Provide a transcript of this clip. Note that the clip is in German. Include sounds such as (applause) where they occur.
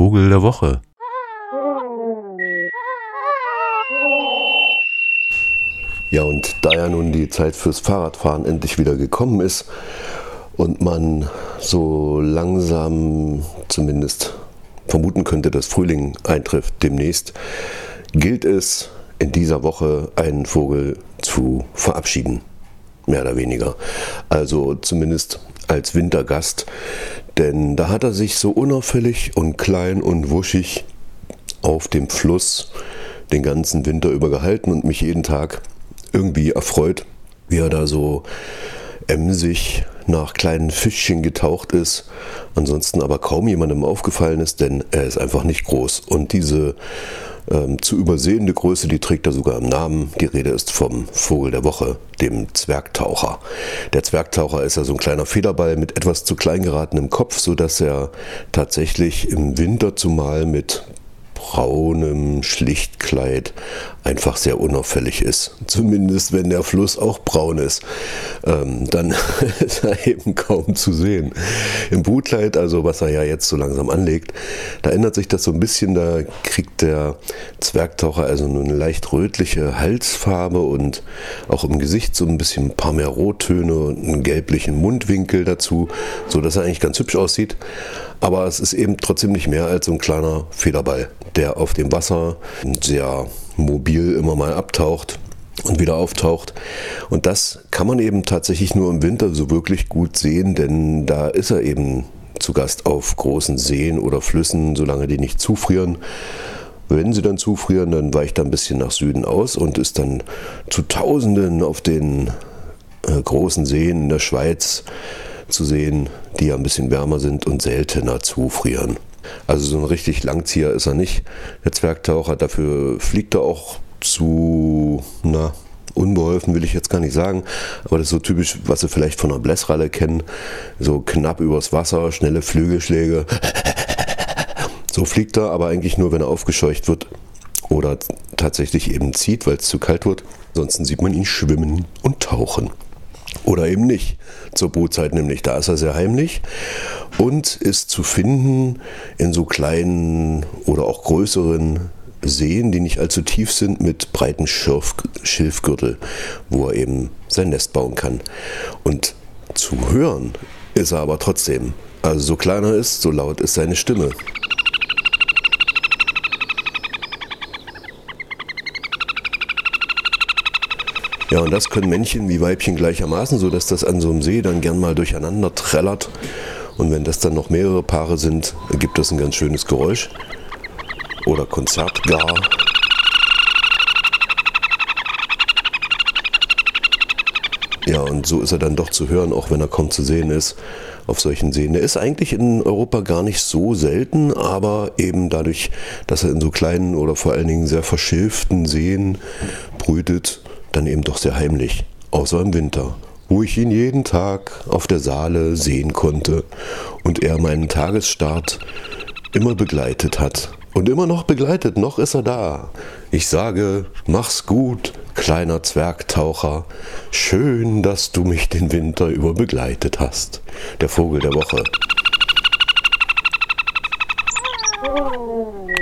Vogel der Woche. Ja, und da ja nun die Zeit fürs Fahrradfahren endlich wieder gekommen ist und man so langsam zumindest vermuten könnte, dass Frühling eintrifft demnächst, gilt es in dieser Woche einen Vogel zu verabschieden. Mehr oder weniger. Also zumindest als Wintergast. Denn da hat er sich so unauffällig und klein und wuschig auf dem Fluss den ganzen Winter über gehalten und mich jeden Tag irgendwie erfreut, wie er da so emsig nach kleinen Fischchen getaucht ist, ansonsten aber kaum jemandem aufgefallen ist, denn er ist einfach nicht groß. Und diese ähm, zu übersehende Größe, die trägt er sogar im Namen. Die Rede ist vom Vogel der Woche, dem Zwergtaucher. Der Zwergtaucher ist ja so ein kleiner Federball mit etwas zu klein geratenem Kopf, sodass er tatsächlich im Winter zumal mit braunem Schlichtkleid einfach sehr unauffällig ist. Zumindest wenn der Fluss auch braun ist, ähm, dann (laughs) ist er eben kaum zu sehen. Im Brutkleid, also was er ja jetzt so langsam anlegt, da ändert sich das so ein bisschen. Da kriegt der Zwergtaucher also nur eine leicht rötliche Halsfarbe und auch im Gesicht so ein bisschen ein paar mehr Rottöne und einen gelblichen Mundwinkel dazu, so dass er eigentlich ganz hübsch aussieht. Aber es ist eben trotzdem nicht mehr als so ein kleiner Federball, der auf dem Wasser sehr mobil immer mal abtaucht und wieder auftaucht. Und das kann man eben tatsächlich nur im Winter so wirklich gut sehen, denn da ist er eben zu Gast auf großen Seen oder Flüssen, solange die nicht zufrieren. Wenn sie dann zufrieren, dann weicht er ein bisschen nach Süden aus und ist dann zu Tausenden auf den äh, großen Seen in der Schweiz zu sehen, die ja ein bisschen wärmer sind und seltener zufrieren. Also so ein richtig Langzieher ist er nicht, der Zwergtaucher. Dafür fliegt er auch zu, na, unbeholfen will ich jetzt gar nicht sagen, aber das ist so typisch, was Sie vielleicht von einer Blässralle kennen. So knapp übers Wasser, schnelle Flügelschläge. So fliegt er, aber eigentlich nur, wenn er aufgescheucht wird oder tatsächlich eben zieht, weil es zu kalt wird. Ansonsten sieht man ihn schwimmen und tauchen. Oder eben nicht. Zur Brutzeit nämlich. Da ist er sehr heimlich und ist zu finden in so kleinen oder auch größeren Seen, die nicht allzu tief sind, mit breiten Schilf Schilfgürtel, wo er eben sein Nest bauen kann. Und zu hören ist er aber trotzdem. Also so kleiner ist, so laut ist seine Stimme. Ja, und das können Männchen wie Weibchen gleichermaßen, sodass das an so einem See dann gern mal durcheinander trällert. Und wenn das dann noch mehrere Paare sind, ergibt das ein ganz schönes Geräusch. Oder Konzert gar. Ja, und so ist er dann doch zu hören, auch wenn er kaum zu sehen ist auf solchen Seen. Er ist eigentlich in Europa gar nicht so selten, aber eben dadurch, dass er in so kleinen oder vor allen Dingen sehr verschilften Seen brütet, dann eben doch sehr heimlich, außer im Winter, wo ich ihn jeden Tag auf der Saale sehen konnte und er meinen Tagesstart immer begleitet hat. Und immer noch begleitet, noch ist er da. Ich sage, mach's gut, kleiner Zwergtaucher. Schön, dass du mich den Winter über begleitet hast. Der Vogel der Woche. Oh.